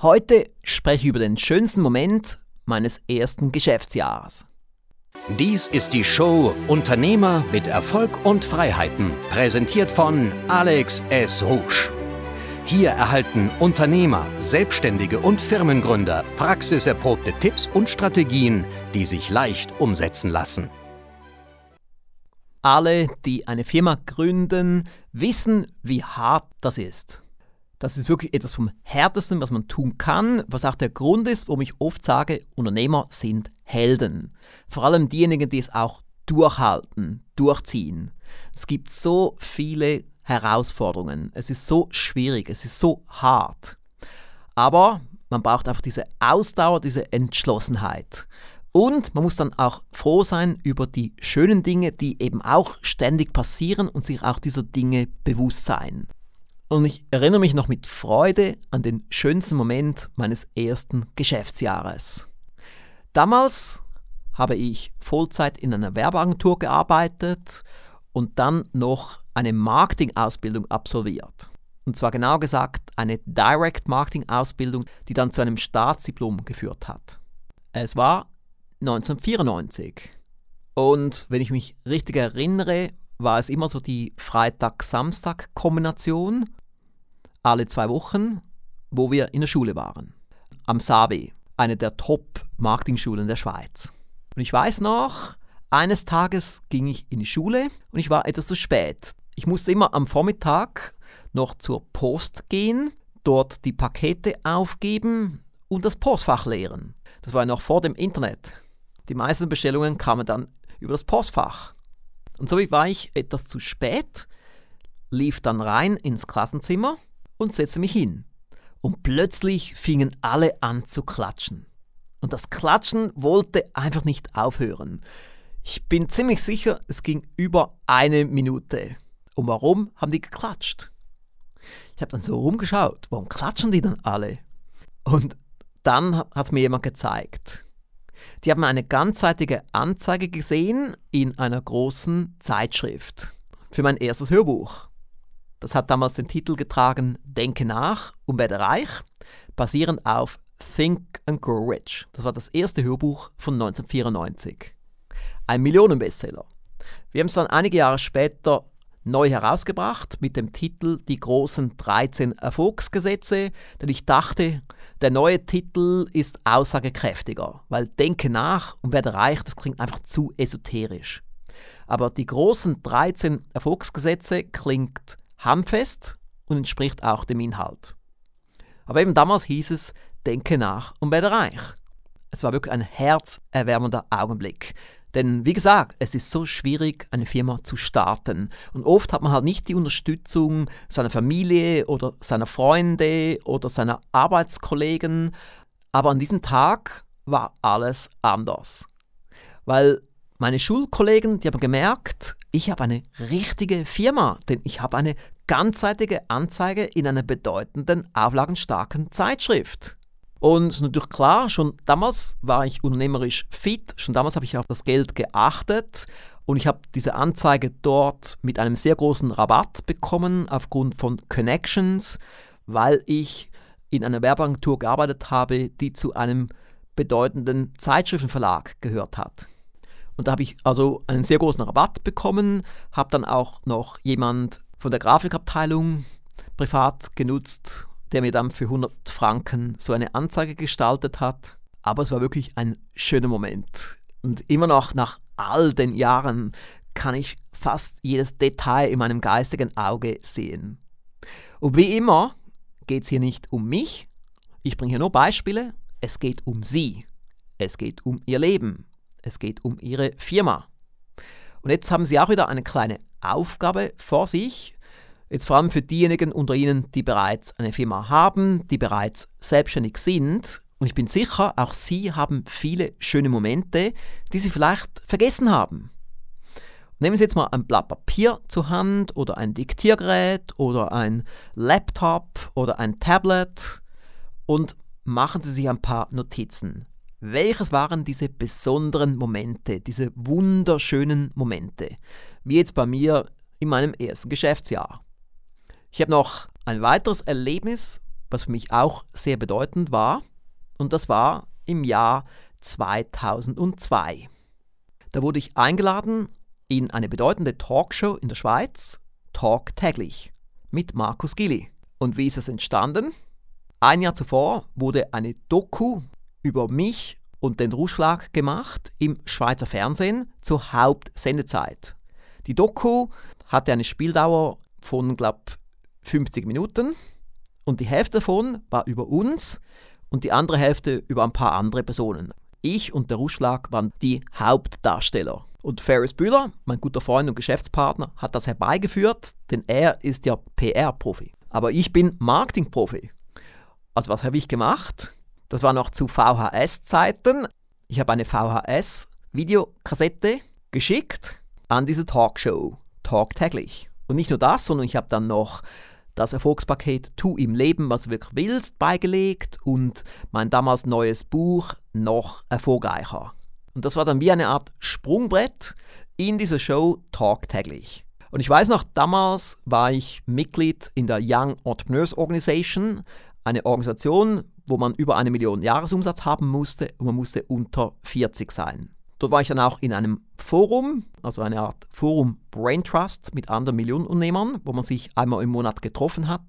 Heute spreche ich über den schönsten Moment meines ersten Geschäftsjahres. Dies ist die Show Unternehmer mit Erfolg und Freiheiten, präsentiert von Alex S. Rouge. Hier erhalten Unternehmer, Selbstständige und Firmengründer praxiserprobte Tipps und Strategien, die sich leicht umsetzen lassen. Alle, die eine Firma gründen, wissen, wie hart das ist. Das ist wirklich etwas vom Härtesten, was man tun kann, was auch der Grund ist, warum ich oft sage, Unternehmer sind Helden. Vor allem diejenigen, die es auch durchhalten, durchziehen. Es gibt so viele Herausforderungen. Es ist so schwierig, es ist so hart. Aber man braucht einfach diese Ausdauer, diese Entschlossenheit. Und man muss dann auch froh sein über die schönen Dinge, die eben auch ständig passieren und sich auch dieser Dinge bewusst sein. Und ich erinnere mich noch mit Freude an den schönsten Moment meines ersten Geschäftsjahres. Damals habe ich Vollzeit in einer Werbeagentur gearbeitet und dann noch eine Marketingausbildung absolviert. Und zwar genau gesagt eine Direct Marketing Ausbildung, die dann zu einem Staatsdiplom geführt hat. Es war 1994. Und wenn ich mich richtig erinnere, war es immer so die Freitag-Samstag-Kombination alle zwei Wochen, wo wir in der Schule waren. Am Sabi, eine der Top-Marketing-Schulen der Schweiz. Und ich weiß noch, eines Tages ging ich in die Schule und ich war etwas zu spät. Ich musste immer am Vormittag noch zur Post gehen, dort die Pakete aufgeben und das Postfach leeren. Das war noch vor dem Internet. Die meisten Bestellungen kamen dann über das Postfach. Und so war ich etwas zu spät, lief dann rein ins Klassenzimmer und setzte mich hin. Und plötzlich fingen alle an zu klatschen. Und das Klatschen wollte einfach nicht aufhören. Ich bin ziemlich sicher, es ging über eine Minute. Und warum haben die geklatscht? Ich habe dann so rumgeschaut, warum klatschen die dann alle? Und dann hat es mir jemand gezeigt. Die haben eine ganzseitige Anzeige gesehen in einer großen Zeitschrift für mein erstes Hörbuch. Das hat damals den Titel getragen Denke nach und werde reich, basierend auf Think and Grow Rich. Das war das erste Hörbuch von 1994. Ein Millionenbestseller. Wir haben es dann einige Jahre später neu herausgebracht mit dem Titel Die großen 13 Erfolgsgesetze, denn ich dachte, der neue Titel ist aussagekräftiger, weil Denke nach und werde reich, das klingt einfach zu esoterisch. Aber die großen 13 Erfolgsgesetze klingt handfest und entspricht auch dem Inhalt. Aber eben damals hieß es, denke nach und werde reich. Es war wirklich ein herzerwärmender Augenblick. Denn wie gesagt, es ist so schwierig, eine Firma zu starten. Und oft hat man halt nicht die Unterstützung seiner Familie oder seiner Freunde oder seiner Arbeitskollegen. Aber an diesem Tag war alles anders. Weil meine Schulkollegen, die haben gemerkt, ich habe eine richtige Firma, denn ich habe eine ganzseitige Anzeige in einer bedeutenden, auflagenstarken Zeitschrift. Und natürlich klar, schon damals war ich unternehmerisch fit, schon damals habe ich auf das Geld geachtet und ich habe diese Anzeige dort mit einem sehr großen Rabatt bekommen aufgrund von Connections, weil ich in einer Werbeagentur gearbeitet habe, die zu einem bedeutenden Zeitschriftenverlag gehört hat. Und da habe ich also einen sehr großen Rabatt bekommen, habe dann auch noch jemand von der Grafikabteilung privat genutzt, der mir dann für 100 Franken so eine Anzeige gestaltet hat. Aber es war wirklich ein schöner Moment. Und immer noch nach all den Jahren kann ich fast jedes Detail in meinem geistigen Auge sehen. Und wie immer geht es hier nicht um mich, ich bringe hier nur Beispiele, es geht um Sie, es geht um Ihr Leben, es geht um Ihre Firma. Und jetzt haben Sie auch wieder eine kleine Aufgabe vor sich. Jetzt vor allem für diejenigen unter Ihnen, die bereits eine Firma haben, die bereits selbstständig sind. Und ich bin sicher, auch Sie haben viele schöne Momente, die Sie vielleicht vergessen haben. Nehmen Sie jetzt mal ein Blatt Papier zur Hand oder ein Diktiergerät oder ein Laptop oder ein Tablet und machen Sie sich ein paar Notizen. Welches waren diese besonderen Momente, diese wunderschönen Momente, wie jetzt bei mir in meinem ersten Geschäftsjahr? Ich habe noch ein weiteres Erlebnis was für mich auch sehr bedeutend war. Und das war im Jahr 2002. Da wurde ich eingeladen in eine bedeutende Talkshow in der Schweiz, Talk täglich, mit Markus Gilli. Und wie ist es entstanden? Ein Jahr zuvor wurde eine Doku über mich und den Ruschlag gemacht im Schweizer Fernsehen zur Hauptsendezeit. Die Doku hatte eine Spieldauer von, glaube 50 Minuten und die Hälfte davon war über uns und die andere Hälfte über ein paar andere Personen. Ich und der Ruschlag waren die Hauptdarsteller. Und Ferris Bühler, mein guter Freund und Geschäftspartner, hat das herbeigeführt, denn er ist ja PR-Profi. Aber ich bin Marketing-Profi. Also was habe ich gemacht? Das war noch zu VHS-Zeiten. Ich habe eine VHS-Videokassette geschickt an diese Talkshow, Talk täglich. Und nicht nur das, sondern ich habe dann noch das Erfolgspaket Tu im Leben, was du wirklich willst, beigelegt und mein damals neues Buch noch erfolgreicher. Und das war dann wie eine Art Sprungbrett in dieser Show Talk täglich. Und ich weiß noch, damals war ich Mitglied in der Young Entrepreneurs Organization, eine Organisation, wo man über eine Million Jahresumsatz haben musste und man musste unter 40 sein. Dort war ich dann auch in einem Forum, also eine Art Forum Brain Trust mit anderen Millionenunternehmern, wo man sich einmal im Monat getroffen hat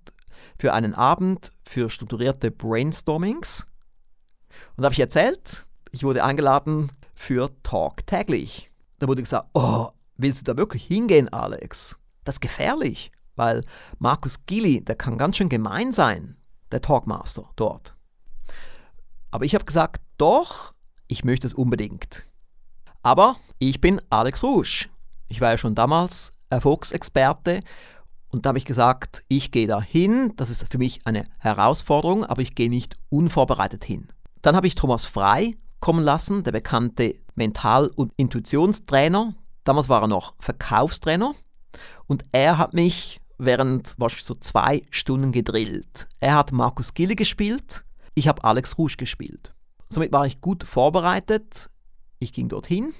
für einen Abend für strukturierte Brainstormings. Und da habe ich erzählt, ich wurde eingeladen für Talk täglich. Da wurde gesagt, oh, willst du da wirklich hingehen, Alex? Das ist gefährlich, weil Markus Gilli, der kann ganz schön gemein sein, der Talkmaster dort. Aber ich habe gesagt, doch, ich möchte es unbedingt. Aber ich bin Alex Rouge. Ich war ja schon damals Erfolgsexperte und da habe ich gesagt, ich gehe da hin. Das ist für mich eine Herausforderung, aber ich gehe nicht unvorbereitet hin. Dann habe ich Thomas Frei kommen lassen, der bekannte Mental- und Intuitionstrainer. Damals war er noch Verkaufstrainer und er hat mich während wahrscheinlich so zwei Stunden gedrillt. Er hat Markus Gille gespielt, ich habe Alex Rouge gespielt. Somit war ich gut vorbereitet. Ich ging dorthin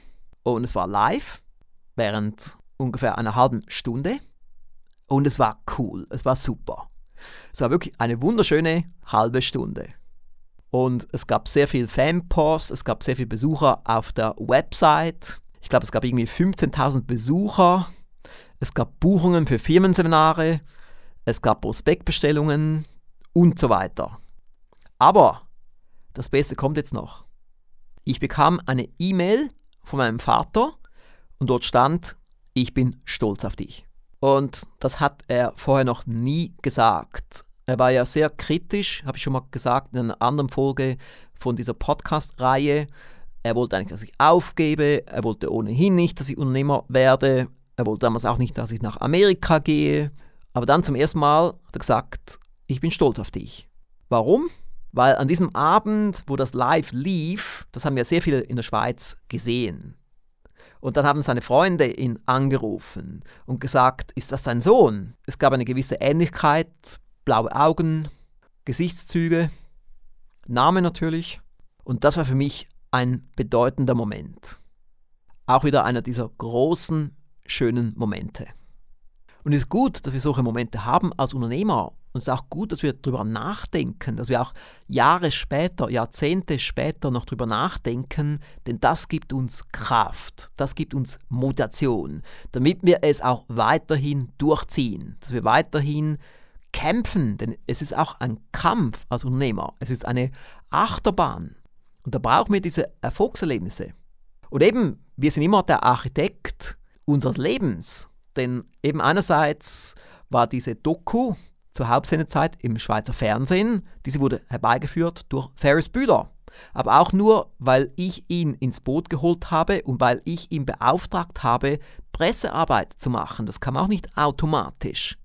und es war live während ungefähr einer halben Stunde und es war cool, es war super. Es war wirklich eine wunderschöne halbe Stunde. Und es gab sehr viel Fanpost, es gab sehr viele Besucher auf der Website. Ich glaube, es gab irgendwie 15.000 Besucher. Es gab Buchungen für Firmenseminare. Es gab Prospektbestellungen und so weiter. Aber das Beste kommt jetzt noch. Ich bekam eine E-Mail von meinem Vater und dort stand, ich bin stolz auf dich. Und das hat er vorher noch nie gesagt. Er war ja sehr kritisch, habe ich schon mal gesagt in einer anderen Folge von dieser Podcast-Reihe. Er wollte eigentlich, dass ich aufgebe. Er wollte ohnehin nicht, dass ich Unternehmer werde. Er wollte damals auch nicht, dass ich nach Amerika gehe. Aber dann zum ersten Mal hat er gesagt, ich bin stolz auf dich. Warum? Weil an diesem Abend, wo das live lief, das haben ja sehr viele in der Schweiz gesehen. Und dann haben seine Freunde ihn angerufen und gesagt, ist das sein Sohn? Es gab eine gewisse Ähnlichkeit blaue Augen, Gesichtszüge, Name natürlich. Und das war für mich ein bedeutender Moment. Auch wieder einer dieser großen, schönen Momente. Und es ist gut, dass wir solche Momente haben als Unternehmer. Und es ist auch gut, dass wir darüber nachdenken, dass wir auch Jahre später, Jahrzehnte später noch darüber nachdenken, denn das gibt uns Kraft, das gibt uns Motivation, damit wir es auch weiterhin durchziehen, dass wir weiterhin kämpfen, denn es ist auch ein Kampf als Unternehmer. Es ist eine Achterbahn. Und da brauchen wir diese Erfolgserlebnisse. Und eben, wir sind immer der Architekt unseres Lebens. Denn eben einerseits war diese Doku zur Hauptsendezeit im Schweizer Fernsehen, diese wurde herbeigeführt durch Ferris Bühler. Aber auch nur, weil ich ihn ins Boot geholt habe und weil ich ihn beauftragt habe, Pressearbeit zu machen. Das kam auch nicht automatisch.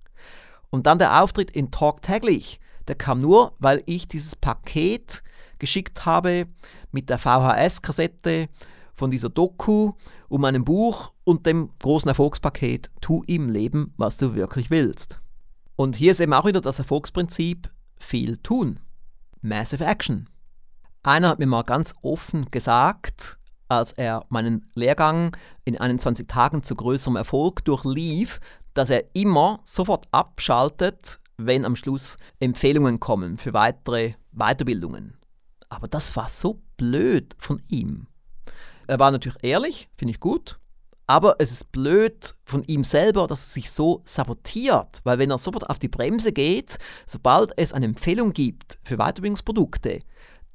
Und dann der Auftritt in Talk täglich, der kam nur, weil ich dieses Paket geschickt habe mit der VHS-Kassette von dieser Doku und meinem Buch und dem großen Erfolgspaket Tu im Leben, was du wirklich willst. Und hier ist eben auch wieder das Erfolgsprinzip viel tun. Massive Action. Einer hat mir mal ganz offen gesagt, als er meinen Lehrgang in 21 Tagen zu größerem Erfolg durchlief, dass er immer sofort abschaltet, wenn am Schluss Empfehlungen kommen für weitere Weiterbildungen. Aber das war so blöd von ihm. Er war natürlich ehrlich, finde ich gut, aber es ist blöd von ihm selber, dass er sich so sabotiert, weil wenn er sofort auf die Bremse geht, sobald es eine Empfehlung gibt für Weiterbildungsprodukte,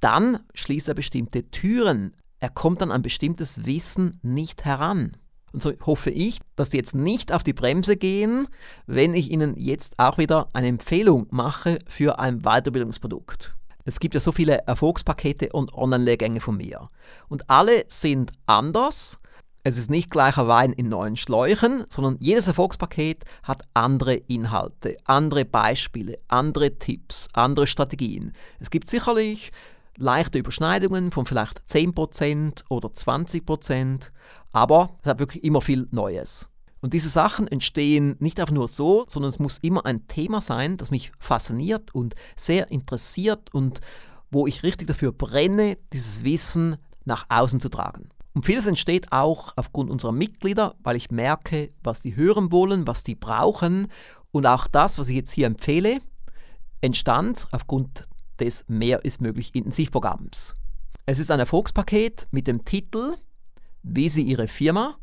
dann schließt er bestimmte Türen. Er kommt dann an bestimmtes Wissen nicht heran. Und so hoffe ich, dass Sie jetzt nicht auf die Bremse gehen, wenn ich Ihnen jetzt auch wieder eine Empfehlung mache für ein Weiterbildungsprodukt. Es gibt ja so viele Erfolgspakete und Online-Lehrgänge von mir. Und alle sind anders es ist nicht gleicher Wein in neuen Schläuchen, sondern jedes Erfolgspaket hat andere Inhalte, andere Beispiele, andere Tipps, andere Strategien. Es gibt sicherlich leichte Überschneidungen von vielleicht 10% oder 20%, aber es hat wirklich immer viel Neues. Und diese Sachen entstehen nicht einfach nur so, sondern es muss immer ein Thema sein, das mich fasziniert und sehr interessiert und wo ich richtig dafür brenne, dieses Wissen nach außen zu tragen. Und vieles entsteht auch aufgrund unserer Mitglieder, weil ich merke, was die hören wollen, was die brauchen. Und auch das, was ich jetzt hier empfehle, entstand aufgrund des Mehr ist möglich Intensivprogramms. Es ist ein Erfolgspaket mit dem Titel, wie Sie Ihre Firma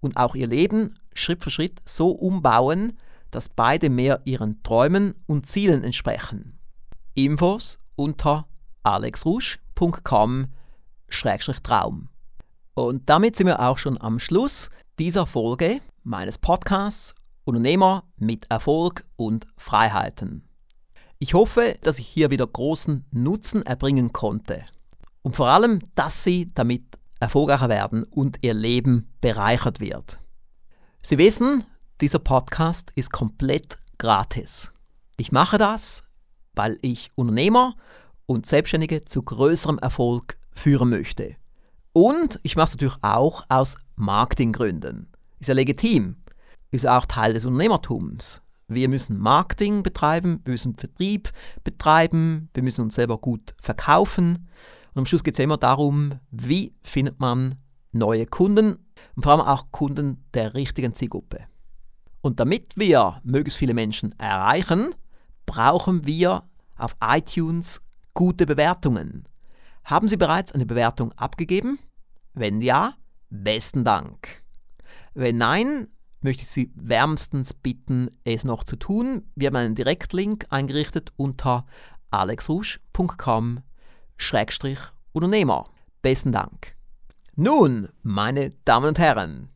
und auch Ihr Leben Schritt für Schritt so umbauen, dass beide mehr Ihren Träumen und Zielen entsprechen. Infos unter alexrusch.com-traum. Und damit sind wir auch schon am Schluss dieser Folge meines Podcasts Unternehmer mit Erfolg und Freiheiten. Ich hoffe, dass ich hier wieder großen Nutzen erbringen konnte. Und vor allem, dass Sie damit erfolgreicher werden und Ihr Leben bereichert wird. Sie wissen, dieser Podcast ist komplett gratis. Ich mache das, weil ich Unternehmer und Selbstständige zu größerem Erfolg führen möchte. Und ich mache es natürlich auch aus Marketinggründen. Ist ja legitim. Ist auch Teil des Unternehmertums. Wir müssen Marketing betreiben, wir müssen Vertrieb betreiben, wir müssen uns selber gut verkaufen. Und am Schluss geht es immer darum, wie findet man neue Kunden und vor allem auch Kunden der richtigen Zielgruppe. Und damit wir möglichst viele Menschen erreichen, brauchen wir auf iTunes gute Bewertungen. Haben Sie bereits eine Bewertung abgegeben? Wenn ja, besten Dank. Wenn nein, möchte ich Sie wärmstens bitten, es noch zu tun. Wir haben einen Direktlink eingerichtet unter alexrusch.com-unternehmer. Besten Dank. Nun, meine Damen und Herren,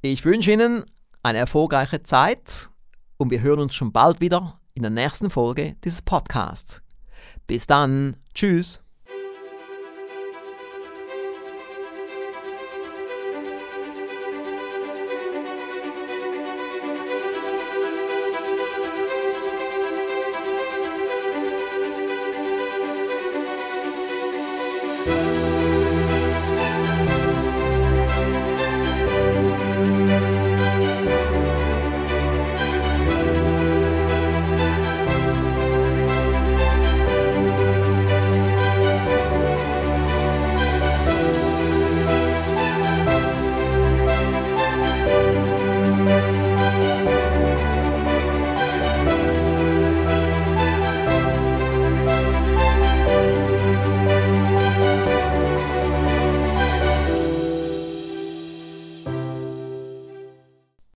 ich wünsche Ihnen eine erfolgreiche Zeit und wir hören uns schon bald wieder in der nächsten Folge dieses Podcasts. Bis dann, tschüss.